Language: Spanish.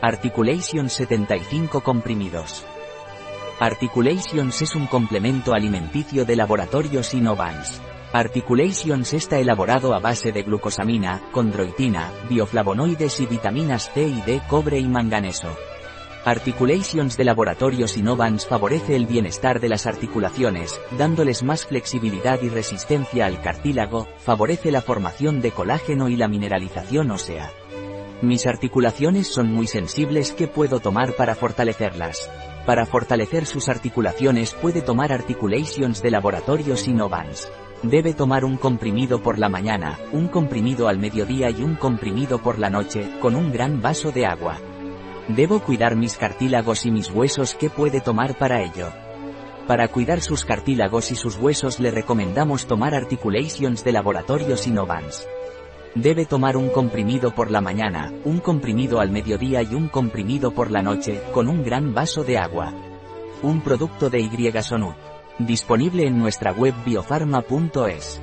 Articulations 75 comprimidos. Articulations es un complemento alimenticio de laboratorios Innovans. Articulations está elaborado a base de glucosamina, condroitina, bioflavonoides y vitaminas C y D, cobre y manganeso. Articulations de laboratorios Innovans favorece el bienestar de las articulaciones, dándoles más flexibilidad y resistencia al cartílago, favorece la formación de colágeno y la mineralización ósea. Mis articulaciones son muy sensibles ¿qué puedo tomar para fortalecerlas? Para fortalecer sus articulaciones puede tomar Articulations de laboratorios Innovans. Debe tomar un comprimido por la mañana, un comprimido al mediodía y un comprimido por la noche, con un gran vaso de agua. Debo cuidar mis cartílagos y mis huesos ¿qué puede tomar para ello? Para cuidar sus cartílagos y sus huesos le recomendamos tomar Articulations de laboratorios Innovans. Debe tomar un comprimido por la mañana, un comprimido al mediodía y un comprimido por la noche, con un gran vaso de agua. Un producto de Y Disponible en nuestra web biofarma.es.